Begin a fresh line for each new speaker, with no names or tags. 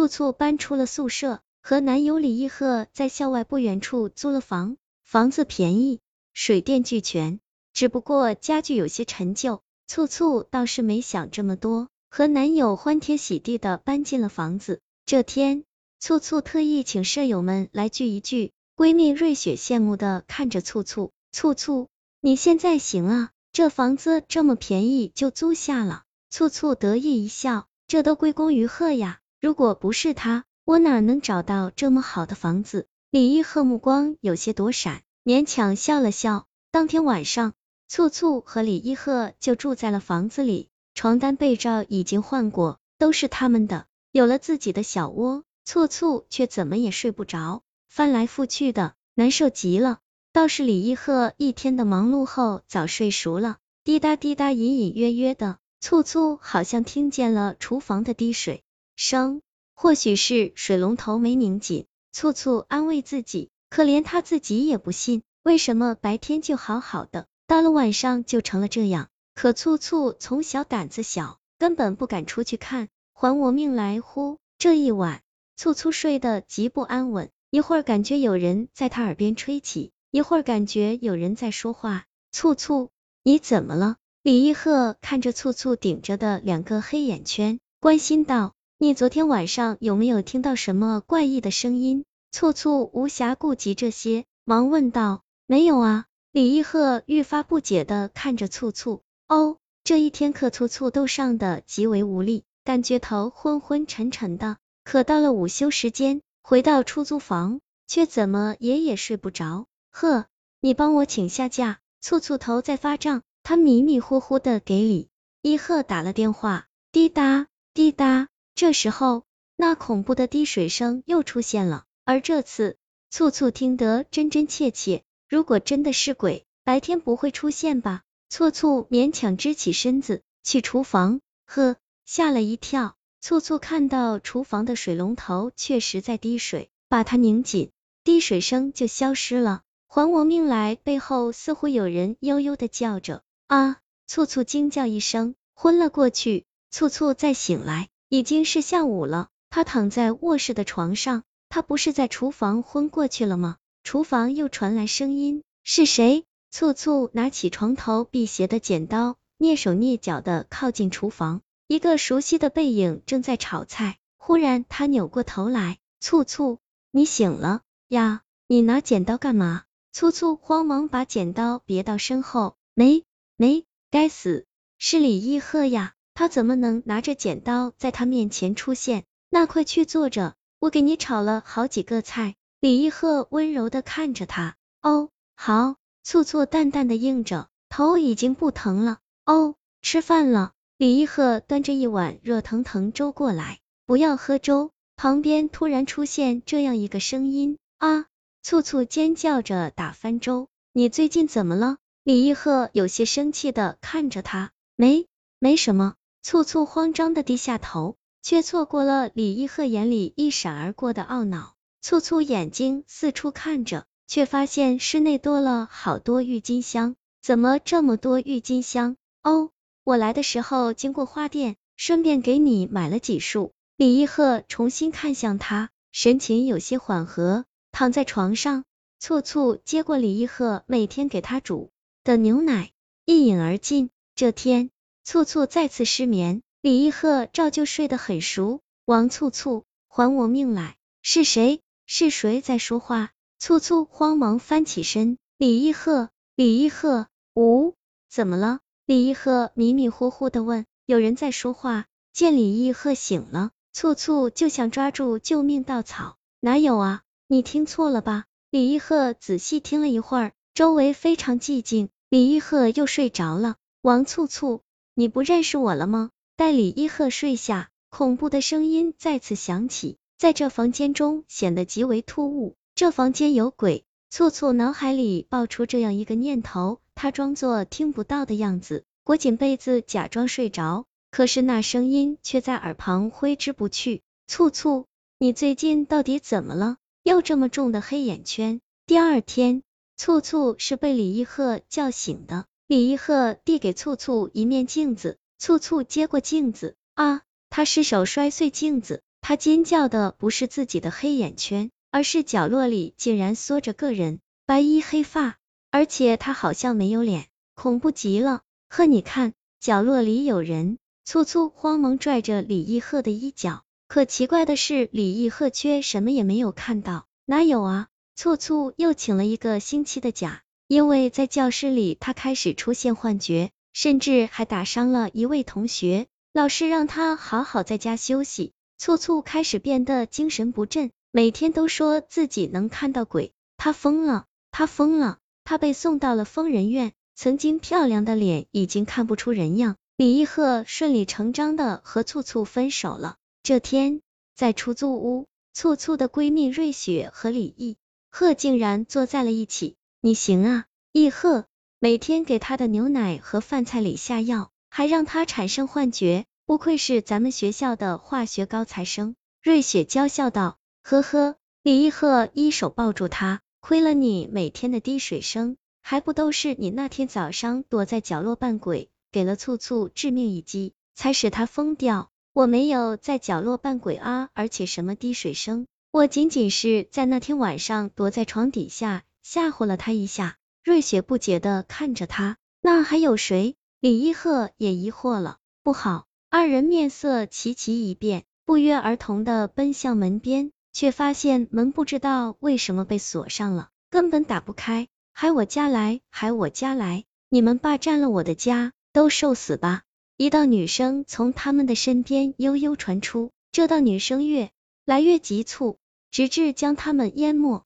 簇簇搬出了宿舍，和男友李一鹤在校外不远处租了房，房子便宜，水电俱全，只不过家具有些陈旧。簇簇倒是没想这么多，和男友欢天喜地的搬进了房子。这天，簇簇特意请舍友们来聚一聚，闺蜜瑞雪羡慕的看着簇簇，簇簇，你现在行啊，这房子这么便宜就租下了。簇簇得意一笑，这都归功于鹤呀。如果不是他，我哪能找到这么好的房子？李一鹤目光有些躲闪，勉强笑了笑。当天晚上，簇簇和李一鹤就住在了房子里，床单被罩已经换过，都是他们的。有了自己的小窝，簇簇却怎么也睡不着，翻来覆去的，难受极了。倒是李一鹤一天的忙碌后，早睡熟了，滴答滴答，隐隐约约的，簇簇好像听见了厨房的滴水。声，或许是水龙头没拧紧，簇簇安慰自己，可连他自己也不信，为什么白天就好好的，到了晚上就成了这样？可簇簇从小胆子小，根本不敢出去看，还我命来乎？这一晚，簇簇睡得极不安稳，一会儿感觉有人在他耳边吹起，一会儿感觉有人在说话。簇簇，你怎么了？李一鹤看着簇簇顶着的两个黑眼圈，关心道。你昨天晚上有没有听到什么怪异的声音？簇簇无暇顾及这些，忙问道。没有啊。李一鹤愈发不解的看着簇簇。哦，这一天可簇簇都上的极为无力，感觉头昏昏沉沉的。可到了午休时间，回到出租房，却怎么也也睡不着。呵，你帮我请下假。簇簇头在发胀，他迷迷糊糊的给李一鹤打了电话。滴答滴答。这时候，那恐怖的滴水声又出现了，而这次，簇簇听得真真切切。如果真的是鬼，白天不会出现吧？簇簇勉强支起身子去厨房，呵，吓了一跳。簇簇看到厨房的水龙头确实在滴水，把它拧紧，滴水声就消失了。还我命来！背后似乎有人悠悠的叫着啊！簇簇惊叫一声，昏了过去。簇簇再醒来。已经是下午了，他躺在卧室的床上，他不是在厨房昏过去了吗？厨房又传来声音，是谁？簇簇拿起床头辟邪的剪刀，蹑手蹑脚的靠近厨房，一个熟悉的背影正在炒菜。忽然，他扭过头来，簇簇，你醒了呀？你拿剪刀干嘛？簇簇慌忙把剪刀别到身后，没没，该死，是李一鹤呀！他怎么能拿着剪刀在他面前出现？那快去坐着，我给你炒了好几个菜。李一鹤温柔的看着他，哦，好。醋醋淡淡的应着，头已经不疼了。哦，吃饭了。李一鹤端着一碗热腾腾粥过来，不要喝粥。旁边突然出现这样一个声音，啊！醋醋尖叫着打翻粥。你最近怎么了？李一鹤有些生气的看着他，没，没什么。簇簇慌张的低下头，却错过了李一鹤眼里一闪而过的懊恼。簇簇眼睛四处看着，却发现室内多了好多郁金香。怎么这么多郁金香？哦，我来的时候经过花店，顺便给你买了几束。李一鹤重新看向他，神情有些缓和，躺在床上。簇簇接过李一鹤每天给他煮的牛奶，一饮而尽。这天。簇簇再次失眠，李一鹤照旧睡得很熟。王簇簇，还我命来！是谁？是谁在说话？簇簇慌忙翻起身，李一鹤，李一鹤，呜，怎么了？李一鹤迷迷糊糊的问。有人在说话。见李一鹤醒了，簇簇就想抓住救命稻草。哪有啊？你听错了吧？李一鹤仔细听了一会儿，周围非常寂静。李一鹤又睡着了。王簇簇。你不认识我了吗？待李一鹤睡下，恐怖的声音再次响起，在这房间中显得极为突兀。这房间有鬼！簇簇脑海里爆出这样一个念头，他装作听不到的样子，裹紧被子假装睡着，可是那声音却在耳旁挥之不去。簇簇，你最近到底怎么了？又这么重的黑眼圈？第二天，簇簇是被李一鹤叫醒的。李一鹤递给簇簇一面镜子，簇簇接过镜子，啊，他失手摔碎镜子，他尖叫的不是自己的黑眼圈，而是角落里竟然缩着个人，白衣黑发，而且他好像没有脸，恐怖极了。呵，你看，角落里有人。簇簇慌忙拽着李一鹤的衣角，可奇怪的是，李一鹤却什么也没有看到。哪有啊？簇簇又请了一个星期的假，因为在教室里他开始出现幻觉，甚至还打伤了一位同学。老师让他好好在家休息。簇簇开始变得精神不振，每天都说自己能看到鬼。他疯了，他疯了，他被送到了疯人院。曾经漂亮的脸已经看不出人样。李一鹤顺理成章的和簇簇分手了。这天，在出租屋，簇簇的闺蜜瑞雪和李毅鹤竟然坐在了一起。你行啊，易鹤，每天给他的牛奶和饭菜里下药，还让他产生幻觉，不愧是咱们学校的化学高材生。瑞雪娇笑道。呵呵，李易鹤一手抱住他，亏了你每天的滴水声，还不都是你那天早上躲在角落扮鬼。给了簇簇致命一击，才使他疯掉。我没有在角落扮鬼啊，而且什么滴水声，我仅仅是在那天晚上躲在床底下吓唬了他一下。瑞雪不解的看着他，那还有谁？李一鹤也疑惑了。不好！二人面色齐齐一变，不约而同的奔向门边，却发现门不知道为什么被锁上了，根本打不开。还我家来，还我家来！你们霸占了我的家！都受死吧！一道女声从他们的身边悠悠传出，这道女声越来越急促，直至将他们淹没。